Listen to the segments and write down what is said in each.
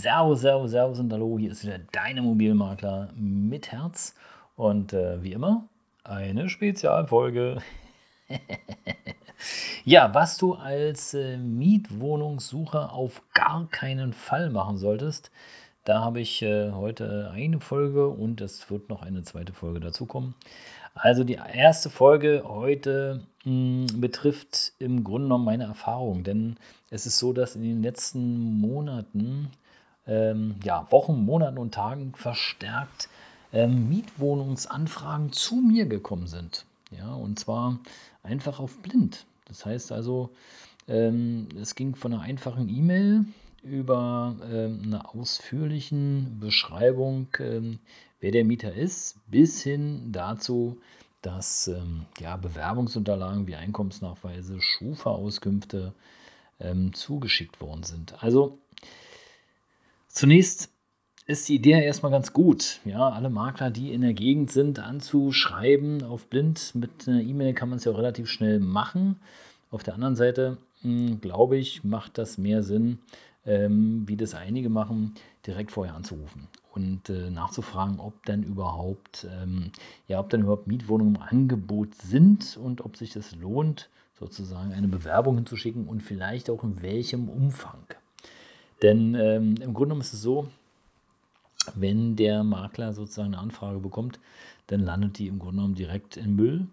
servus, servus, servus und hallo, hier ist wieder dein Immobilienmakler mit Herz und äh, wie immer eine Spezialfolge. ja, was du als äh, Mietwohnungssucher auf gar keinen Fall machen solltest, da habe ich äh, heute eine Folge und es wird noch eine zweite Folge dazu kommen. Also die erste Folge heute mh, hm, betrifft im Grunde genommen meine Erfahrung, denn es ist so, dass in den letzten Monaten, ähm, ja, Wochen, Monaten und Tagen verstärkt ähm, Mietwohnungsanfragen zu mir gekommen sind. Ja, und zwar einfach auf blind. Das heißt also, ähm, es ging von einer einfachen E-Mail über ähm, eine ausführlichen Beschreibung, ähm, wer der Mieter ist, bis hin dazu, dass ähm, ja, Bewerbungsunterlagen wie Einkommensnachweise, Schufa-Auskünfte ähm, zugeschickt worden sind. Also zunächst ist die Idee erstmal ganz gut. Ja, alle Makler, die in der Gegend sind, anzuschreiben auf blind. Mit einer E-Mail kann man es ja auch relativ schnell machen. Auf der anderen Seite, hm, glaube ich, macht das mehr Sinn, ähm, wie das einige machen, direkt vorher anzurufen und äh, nachzufragen, ob denn überhaupt, ähm, ja, ob denn überhaupt Mietwohnungen im Angebot sind und ob sich das lohnt, sozusagen eine Bewerbung hinzuschicken und vielleicht auch in welchem Umfang. Denn ähm, im Grunde genommen ist es so, wenn der Makler sozusagen eine Anfrage bekommt, dann landet die im Grunde genommen direkt in Müll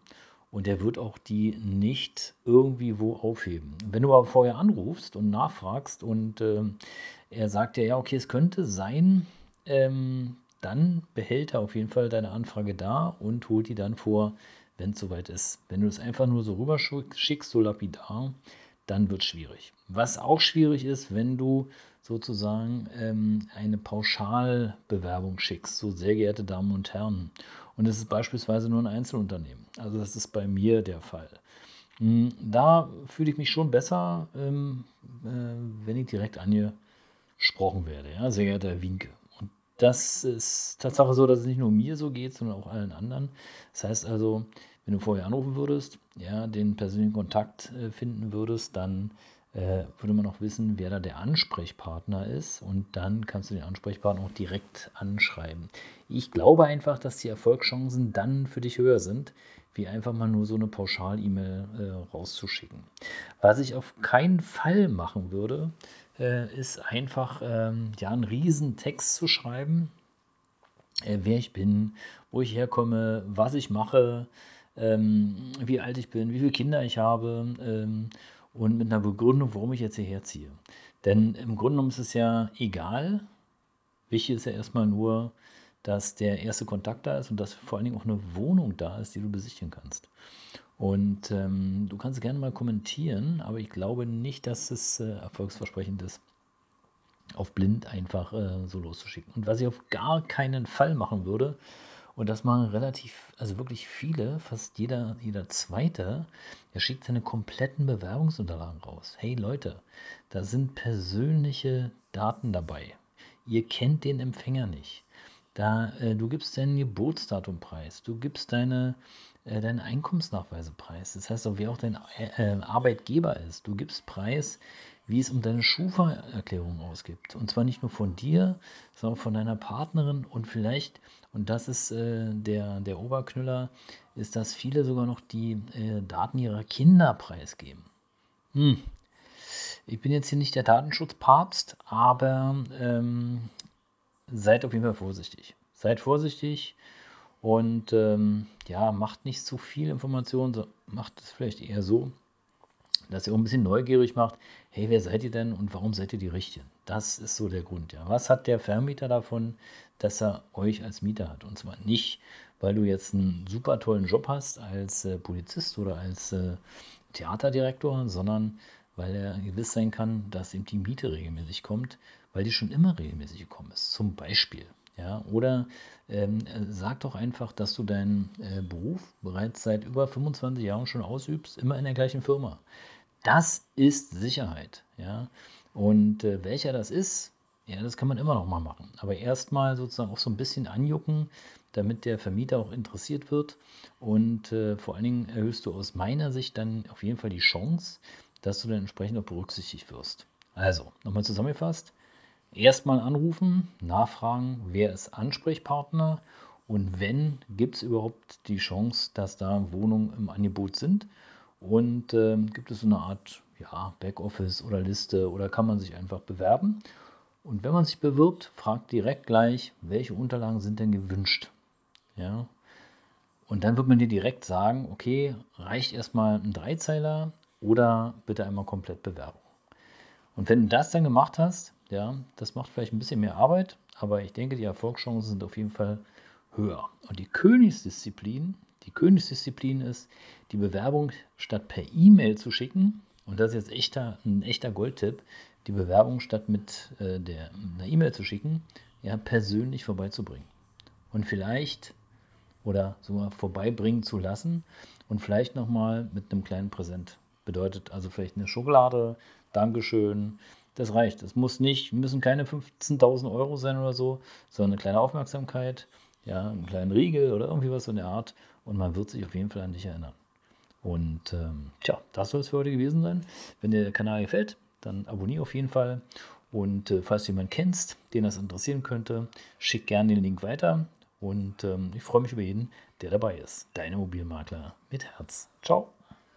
und der wird auch die nicht irgendwie wo aufheben. Wenn du aber vorher anrufst und nachfragst und äh, er sagt dir, ja, okay, es könnte sein, ähm, dann behält er auf jeden Fall deine Anfrage da und holt die dann vor, wenn es soweit ist. Wenn du es einfach nur so rüber schickst, so lapidar, dann wird es schwierig. Was auch schwierig ist, wenn du sozusagen ähm, eine Pauschalbewerbung schickst, so sehr geehrte Damen und Herren. Und es ist beispielsweise nur ein Einzelunternehmen. Also das ist bei mir der Fall. Hm, da fühle ich mich schon besser, ähm, äh, wenn ich direkt angesprochen werde. Ja? Sehr geehrter Herr Winke. Und das ist Tatsache so, dass es nicht nur mir so geht, sondern auch allen anderen. Das heißt also, wenn du vorher anrufen würdest, ja, den persönlichen Kontakt äh, finden würdest, dann äh, würde man auch wissen, wer da der Ansprechpartner ist und dann kannst du den Ansprechpartner auch direkt anschreiben. Ich glaube einfach, dass die Erfolgschancen dann für dich höher sind, wie einfach mal nur so eine Pauschal-E-Mail äh, rauszuschicken. Was ich auf keinen Fall machen würde, äh, ist einfach ähm, ja, einen riesen Text zu schreiben, äh, wer ich bin, wo ich herkomme, was ich mache, ähm, wie alt ich bin, wie viele Kinder ich habe ähm, und mit einer Begründung, warum ich jetzt hierher ziehe. Denn im Grunde genommen ist es ja egal. Wichtig ist ja erstmal nur, dass der erste Kontakt da ist und dass vor allen Dingen auch eine Wohnung da ist, die du besichtigen kannst. Und ähm, du kannst gerne mal kommentieren, aber ich glaube nicht, dass es äh, erfolgsversprechend ist, auf blind einfach äh, so loszuschicken. Und was ich auf gar keinen Fall machen würde, und das machen relativ, also wirklich viele, fast jeder, jeder Zweite, der schickt seine kompletten Bewerbungsunterlagen raus. Hey Leute, da sind persönliche Daten dabei. Ihr kennt den Empfänger nicht. Da, äh, du gibst deinen Geburtsdatum preis, du gibst deine, äh, deinen Einkommensnachweise preis. Das heißt auch, wer auch dein äh, Arbeitgeber ist. Du gibst preis, wie es um deine Schufa-Erklärung ausgibt. Und zwar nicht nur von dir, sondern auch von deiner Partnerin und vielleicht, und das ist äh, der, der Oberknüller, ist, dass viele sogar noch die äh, Daten ihrer Kinder preisgeben. Hm. Ich bin jetzt hier nicht der Datenschutzpapst, aber ähm, seid auf jeden Fall vorsichtig. Seid vorsichtig und ähm, ja, macht nicht zu viel Information, macht es vielleicht eher so, dass ihr auch ein bisschen neugierig macht, hey, wer seid ihr denn und warum seid ihr die Richtigen? Das ist so der Grund. Ja. Was hat der Vermieter davon, dass er euch als Mieter hat? Und zwar nicht, weil du jetzt einen super tollen Job hast als äh, Polizist oder als äh, Theaterdirektor, sondern weil er gewiss sein kann, dass ihm die Miete regelmäßig kommt, weil die schon immer regelmäßig gekommen ist. Zum Beispiel. Ja, oder ähm, sag doch einfach, dass du deinen äh, Beruf bereits seit über 25 Jahren schon ausübst, immer in der gleichen Firma. Das ist Sicherheit. Ja? Und äh, welcher das ist, ja, das kann man immer noch mal machen. Aber erstmal sozusagen auch so ein bisschen anjucken, damit der Vermieter auch interessiert wird. Und äh, vor allen Dingen erhöhst du aus meiner Sicht dann auf jeden Fall die Chance, dass du dann entsprechend auch berücksichtigt wirst. Also, nochmal zusammengefasst. Erstmal anrufen, nachfragen, wer ist Ansprechpartner und wenn, gibt es überhaupt die Chance, dass da Wohnungen im Angebot sind und äh, gibt es so eine Art ja, Backoffice oder Liste oder kann man sich einfach bewerben. Und wenn man sich bewirbt, fragt direkt gleich, welche Unterlagen sind denn gewünscht. Ja? Und dann wird man dir direkt sagen, okay, reicht erstmal ein Dreizeiler oder bitte einmal komplett Bewerbung. Und wenn du das dann gemacht hast, ja, das macht vielleicht ein bisschen mehr Arbeit, aber ich denke, die Erfolgschancen sind auf jeden Fall höher. Und die Königsdisziplin die Königsdisziplin ist, die Bewerbung statt per E-Mail zu schicken, und das ist jetzt echter, ein echter Goldtipp, die Bewerbung statt mit äh, der, einer E-Mail zu schicken, ja, persönlich vorbeizubringen. Und vielleicht oder sogar vorbeibringen zu lassen und vielleicht nochmal mit einem kleinen Präsent. Bedeutet also vielleicht eine Schokolade, Dankeschön, das reicht. Es muss nicht, müssen keine 15.000 Euro sein oder so, sondern eine kleine Aufmerksamkeit, ja, einen kleinen Riegel oder irgendwie was in der Art und man wird sich auf jeden Fall an dich erinnern. Und ähm, tja, das soll es für heute gewesen sein. Wenn dir der Kanal gefällt, dann abonniere auf jeden Fall. Und äh, falls du jemanden kennst, den das interessieren könnte, schick gerne den Link weiter. Und ähm, ich freue mich über jeden, der dabei ist. Deine Mobilmakler mit Herz. Ciao.